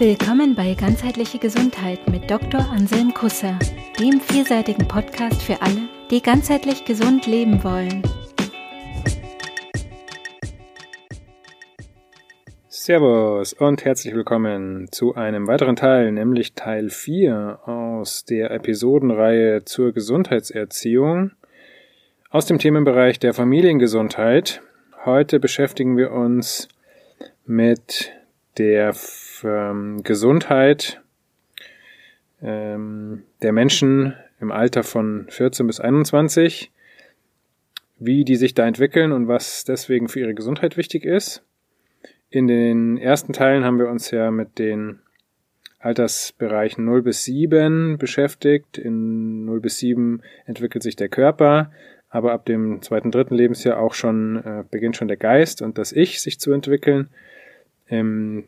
Willkommen bei Ganzheitliche Gesundheit mit Dr. Anselm Kusser, dem vielseitigen Podcast für alle, die ganzheitlich gesund leben wollen. Servus und herzlich willkommen zu einem weiteren Teil, nämlich Teil 4 aus der Episodenreihe zur Gesundheitserziehung aus dem Themenbereich der Familiengesundheit. Heute beschäftigen wir uns mit der ähm, Gesundheit ähm, der Menschen im Alter von 14 bis 21, wie die sich da entwickeln und was deswegen für ihre Gesundheit wichtig ist. In den ersten Teilen haben wir uns ja mit den Altersbereichen 0 bis 7 beschäftigt. In 0 bis 7 entwickelt sich der Körper, aber ab dem zweiten, dritten Lebensjahr auch schon äh, beginnt schon der Geist und das Ich sich zu entwickeln. Im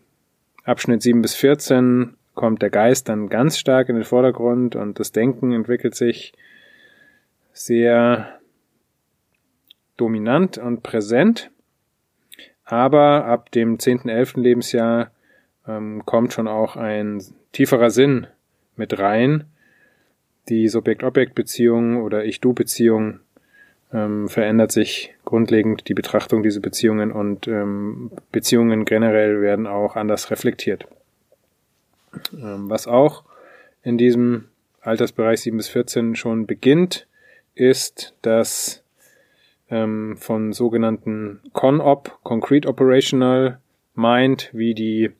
Abschnitt 7 bis 14 kommt der Geist dann ganz stark in den Vordergrund und das Denken entwickelt sich sehr dominant und präsent. Aber ab dem 10., 11. Lebensjahr ähm, kommt schon auch ein tieferer Sinn mit rein. Die Subjekt-Objekt-Beziehung oder Ich-Du-Beziehung ähm, verändert sich grundlegend die Betrachtung dieser Beziehungen und ähm, Beziehungen generell werden auch anders reflektiert. Ähm, was auch in diesem Altersbereich 7 bis 14 schon beginnt, ist, dass ähm, von sogenannten Con-Op, Concrete Operational Mind, wie die,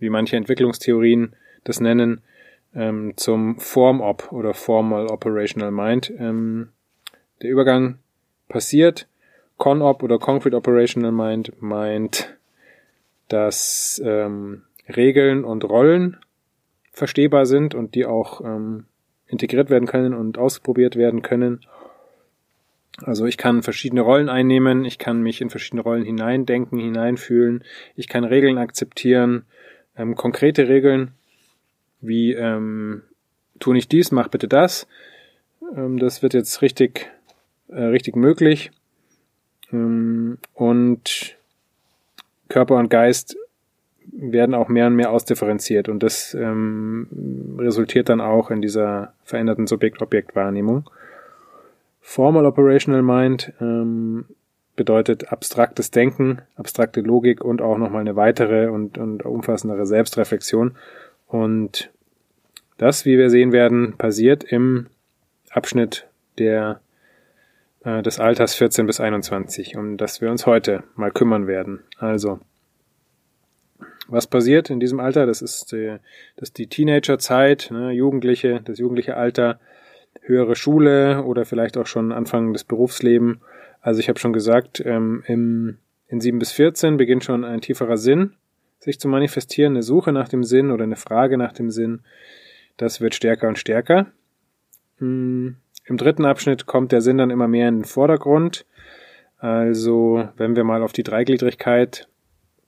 wie manche Entwicklungstheorien das nennen, ähm, zum Form-Op oder Formal Operational Mind ähm, der Übergang passiert. ConOp oder Concrete Operational Mind meint, dass ähm, Regeln und Rollen verstehbar sind und die auch ähm, integriert werden können und ausprobiert werden können. Also ich kann verschiedene Rollen einnehmen, ich kann mich in verschiedene Rollen hineindenken, hineinfühlen, ich kann Regeln akzeptieren, ähm, konkrete Regeln, wie ähm, tu nicht dies, mach bitte das. Ähm, das wird jetzt richtig äh, richtig möglich. Ähm, und Körper und Geist werden auch mehr und mehr ausdifferenziert und das ähm, resultiert dann auch in dieser veränderten Subjekt-Objekt-Wahrnehmung. Formal Operational Mind ähm, bedeutet abstraktes Denken, abstrakte Logik und auch nochmal eine weitere und, und umfassendere Selbstreflexion. Und das, wie wir sehen werden, passiert im Abschnitt der äh, des Alters 14 bis 21, um das wir uns heute mal kümmern werden. Also, was passiert in diesem Alter? Das ist die, das ist die Teenagerzeit, ne, Jugendliche, das jugendliche Alter, höhere Schule oder vielleicht auch schon Anfang des Berufslebens. Also ich habe schon gesagt, ähm, im, in 7 bis 14 beginnt schon ein tieferer Sinn sich zu manifestieren, eine Suche nach dem Sinn oder eine Frage nach dem Sinn. Das wird stärker und stärker. Hm, im dritten Abschnitt kommt der Sinn dann immer mehr in den Vordergrund. Also, wenn wir mal auf die Dreigliedrigkeit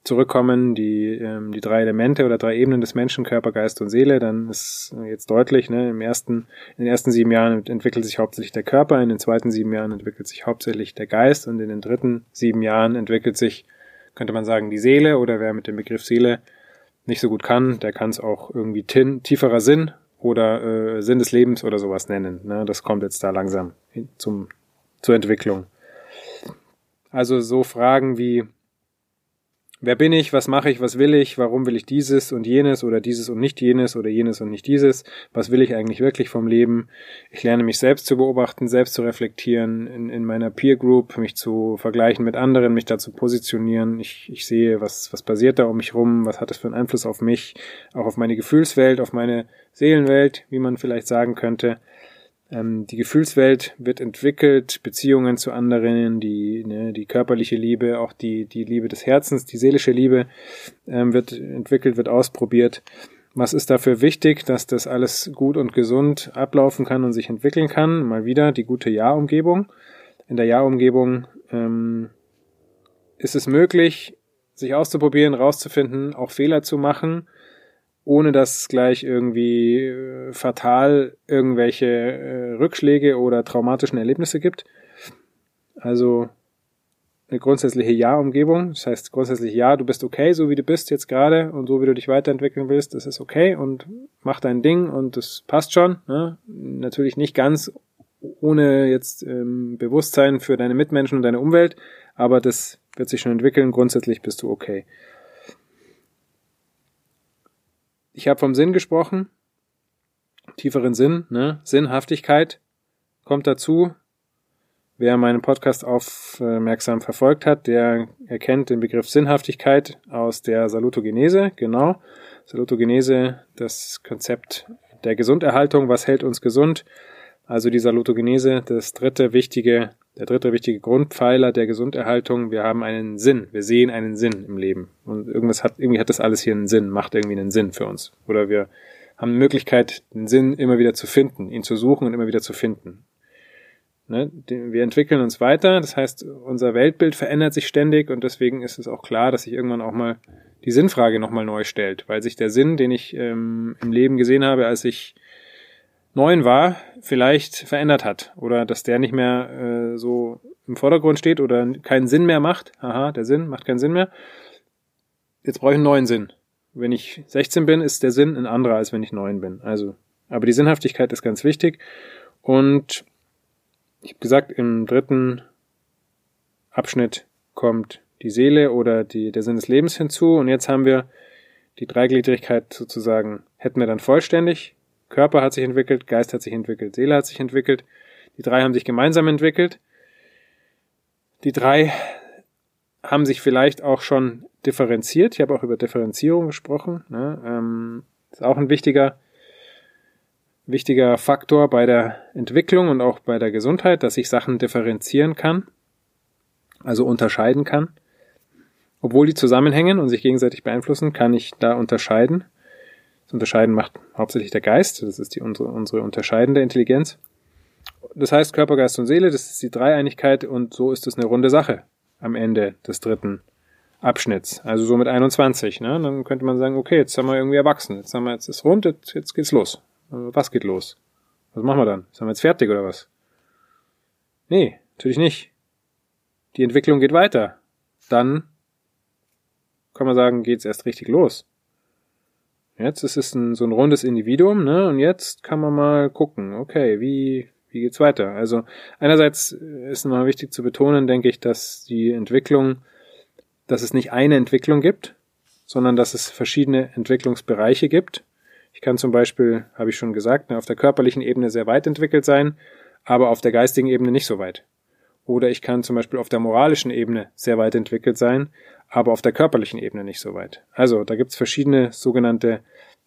zurückkommen, die, ähm, die drei Elemente oder drei Ebenen des Menschen, Körper, Geist und Seele, dann ist jetzt deutlich, ne, im ersten, in den ersten sieben Jahren entwickelt sich hauptsächlich der Körper, in den zweiten sieben Jahren entwickelt sich hauptsächlich der Geist und in den dritten sieben Jahren entwickelt sich, könnte man sagen, die Seele oder wer mit dem Begriff Seele nicht so gut kann, der kann es auch irgendwie tin, tieferer Sinn oder äh, Sinn des Lebens oder sowas nennen. Ne? Das kommt jetzt da langsam zum, zur Entwicklung. Also so Fragen wie, wer bin ich, was mache ich, was will ich, warum will ich dieses und jenes oder dieses und nicht jenes oder jenes und nicht dieses, was will ich eigentlich wirklich vom Leben. Ich lerne mich selbst zu beobachten, selbst zu reflektieren, in, in meiner Peer Group, mich zu vergleichen mit anderen, mich da zu positionieren. Ich, ich sehe, was, was passiert da um mich rum, was hat das für einen Einfluss auf mich, auch auf meine Gefühlswelt, auf meine Seelenwelt, wie man vielleicht sagen könnte. Ähm, die Gefühlswelt wird entwickelt, Beziehungen zu anderen, die, ne, die körperliche Liebe, auch die, die Liebe des Herzens, die seelische Liebe ähm, wird entwickelt, wird ausprobiert. Was ist dafür wichtig, dass das alles gut und gesund ablaufen kann und sich entwickeln kann? Mal wieder die gute Ja-Umgebung. In der Ja-Umgebung ähm, ist es möglich, sich auszuprobieren, rauszufinden, auch Fehler zu machen, ohne dass gleich irgendwie äh, fatal irgendwelche äh, Rückschläge oder traumatischen Erlebnisse gibt. Also eine grundsätzliche Ja-Umgebung. Das heißt grundsätzlich Ja, du bist okay, so wie du bist jetzt gerade und so wie du dich weiterentwickeln willst, das ist okay und mach dein Ding und das passt schon. Ne? Natürlich nicht ganz ohne jetzt ähm, Bewusstsein für deine Mitmenschen und deine Umwelt, aber das wird sich schon entwickeln. Grundsätzlich bist du okay. Ich habe vom Sinn gesprochen, tieferen Sinn, ne? Sinnhaftigkeit kommt dazu. Wer meinen Podcast aufmerksam verfolgt hat, der erkennt den Begriff Sinnhaftigkeit aus der Salutogenese, genau. Salutogenese, das Konzept der Gesunderhaltung, was hält uns gesund? Also die Salutogenese, das dritte wichtige, der dritte wichtige Grundpfeiler der Gesunderhaltung. Wir haben einen Sinn. Wir sehen einen Sinn im Leben. Und irgendwas hat, irgendwie hat das alles hier einen Sinn, macht irgendwie einen Sinn für uns. Oder wir haben die Möglichkeit, den Sinn immer wieder zu finden, ihn zu suchen und immer wieder zu finden. Ne? Wir entwickeln uns weiter, das heißt, unser Weltbild verändert sich ständig und deswegen ist es auch klar, dass sich irgendwann auch mal die Sinnfrage nochmal neu stellt, weil sich der Sinn, den ich ähm, im Leben gesehen habe, als ich neun war, vielleicht verändert hat oder dass der nicht mehr äh, so im Vordergrund steht oder keinen Sinn mehr macht. Aha, der Sinn macht keinen Sinn mehr. Jetzt brauche ich einen neuen Sinn. Wenn ich 16 bin, ist der Sinn ein anderer, als wenn ich neun bin. Also, aber die Sinnhaftigkeit ist ganz wichtig und ich habe gesagt, im dritten Abschnitt kommt die Seele oder die, der Sinn des Lebens hinzu. Und jetzt haben wir die Dreigliedrigkeit sozusagen, hätten wir dann vollständig. Körper hat sich entwickelt, Geist hat sich entwickelt, Seele hat sich entwickelt. Die drei haben sich gemeinsam entwickelt. Die drei haben sich vielleicht auch schon differenziert. Ich habe auch über Differenzierung gesprochen. Ne? Ähm, ist auch ein wichtiger wichtiger Faktor bei der Entwicklung und auch bei der Gesundheit, dass ich Sachen differenzieren kann, also unterscheiden kann. Obwohl die zusammenhängen und sich gegenseitig beeinflussen, kann ich da unterscheiden. Das Unterscheiden macht hauptsächlich der Geist, das ist die, unsere, unsere unterscheidende Intelligenz. Das heißt Körper, Geist und Seele, das ist die Dreieinigkeit und so ist es eine runde Sache am Ende des dritten Abschnitts. Also so mit 21. Ne? Dann könnte man sagen, okay, jetzt haben wir irgendwie erwachsen, jetzt haben wir jetzt ist rund, jetzt, jetzt geht's los. Was geht los? Was machen wir dann? Sind wir jetzt fertig oder was? Nee, natürlich nicht. Die Entwicklung geht weiter. Dann kann man sagen, geht's erst richtig los. Jetzt ist es ein, so ein rundes Individuum, ne? Und jetzt kann man mal gucken, okay, wie, wie geht's weiter? Also einerseits ist nochmal wichtig zu betonen, denke ich, dass die Entwicklung, dass es nicht eine Entwicklung gibt, sondern dass es verschiedene Entwicklungsbereiche gibt. Ich kann zum Beispiel, habe ich schon gesagt, ne, auf der körperlichen Ebene sehr weit entwickelt sein, aber auf der geistigen Ebene nicht so weit. Oder ich kann zum Beispiel auf der moralischen Ebene sehr weit entwickelt sein, aber auf der körperlichen Ebene nicht so weit. Also da gibt's verschiedene sogenannte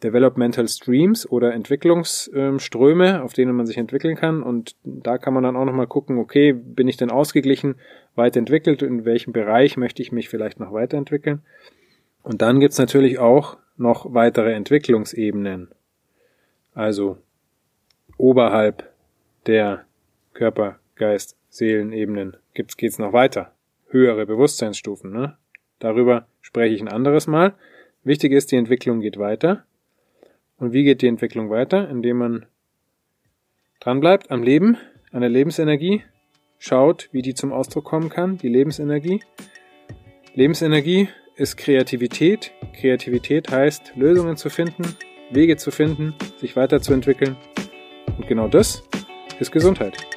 Developmental Streams oder Entwicklungsströme, auf denen man sich entwickeln kann. Und da kann man dann auch nochmal gucken, okay, bin ich denn ausgeglichen, weit entwickelt, in welchem Bereich möchte ich mich vielleicht noch weiterentwickeln. Und dann gibt's natürlich auch noch weitere Entwicklungsebenen. Also oberhalb der Körper, Geist, Seelenebenen gibt's, geht's noch weiter. Höhere Bewusstseinsstufen, ne? Darüber spreche ich ein anderes Mal. Wichtig ist, die Entwicklung geht weiter. Und wie geht die Entwicklung weiter? Indem man dranbleibt am Leben, an der Lebensenergie, schaut, wie die zum Ausdruck kommen kann, die Lebensenergie. Lebensenergie ist Kreativität. Kreativität heißt, Lösungen zu finden, Wege zu finden, sich weiterzuentwickeln. Und genau das ist Gesundheit.